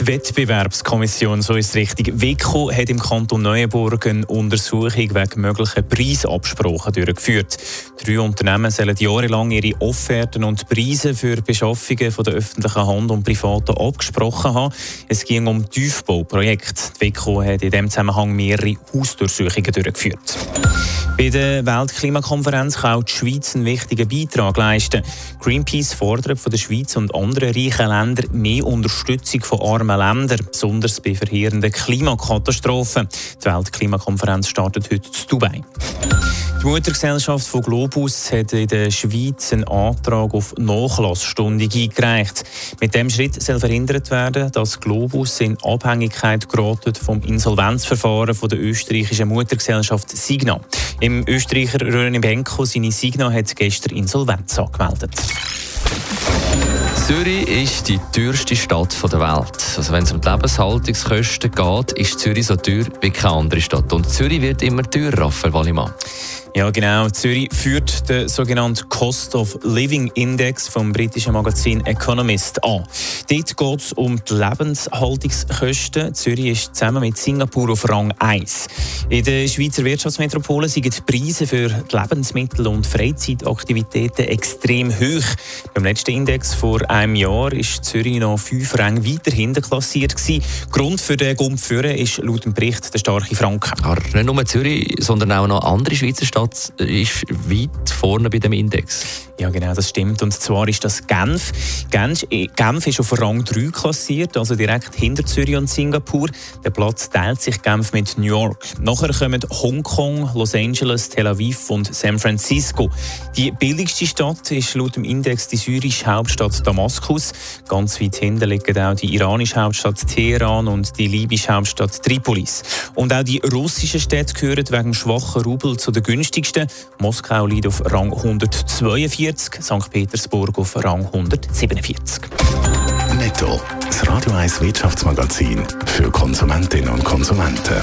Die Wettbewerbskommission, so ist es richtig, WECO hat im Kanton Neuenburg eine Untersuchung wegen möglichen Preisabsprachen durchgeführt. Drei Unternehmen sollen jahrelang ihre Offerten und Preise für Beschaffungen von der öffentlichen Hand und Privaten abgesprochen haben. Es ging um Tiefbauprojekte. Die WECO hat in diesem Zusammenhang mehrere Hausdurchsuchungen durchgeführt. Bei der Weltklimakonferenz kann auch die Schweiz einen wichtigen Beitrag leisten. Greenpeace fordert von der Schweiz und anderen reichen Ländern mehr Unterstützung von armen Ländern, besonders bei verheerenden Klimakatastrophen. Die Weltklimakonferenz startet heute in Dubai. Die Muttergesellschaft von Globus hat in der Schweiz einen Antrag auf Nachlassstunde eingereicht. Mit dem Schritt soll verhindert werden, dass Globus in Abhängigkeit geraten vom Insolvenzverfahren von der österreichischen Muttergesellschaft Signa. Im Österreicher René Benko, seine Signa, hat gestern Insolvenz angemeldet. Zürich ist die teuerste Stadt der Welt. Also wenn es um die Lebenshaltungskosten geht, ist Zürich so teuer wie keine andere Stadt. Und Zürich wird immer teurer, Raphael Wallimann. Ja, genau. Zürich führt den sogenannten Cost of Living Index vom britischen Magazin Economist an. Dort geht es um die Lebenshaltungskosten. Zürich ist zusammen mit Singapur auf Rang 1. In der Schweizer Wirtschaftsmetropole sind die Preise für die Lebensmittel und Freizeitaktivitäten extrem hoch. Beim letzten Index vor einem Jahr ist Zürich noch fünf Ränge weiter hinten klassiert. Gewesen. Grund für den Gump ist laut dem Bericht der starke Franken. Aber nicht nur Zürich, sondern auch noch andere Schweizer Städte Platz ist weit vorne bei dem Index. Ja, genau, das stimmt. Und zwar ist das Genf. Genf, Genf ist auf Rang 3 klassiert, also direkt hinter Zürich und Singapur. Der Platz teilt sich Genf mit New York. Nachher kommen Hongkong, Los Angeles, Tel Aviv und San Francisco. Die billigste Stadt ist laut dem Index die syrische Hauptstadt Damaskus. Ganz weit hinten liegen auch die iranische Hauptstadt Teheran und die libysche Hauptstadt Tripolis. Und auch die russischen Städte gehören wegen schwachen Rubel zu den günstigsten. Moskau liegt auf Rang 142. 140, St. Petersburg auf Rang 147. Netto, das Radio 1 Wirtschaftsmagazin für Konsumentinnen und Konsumenten.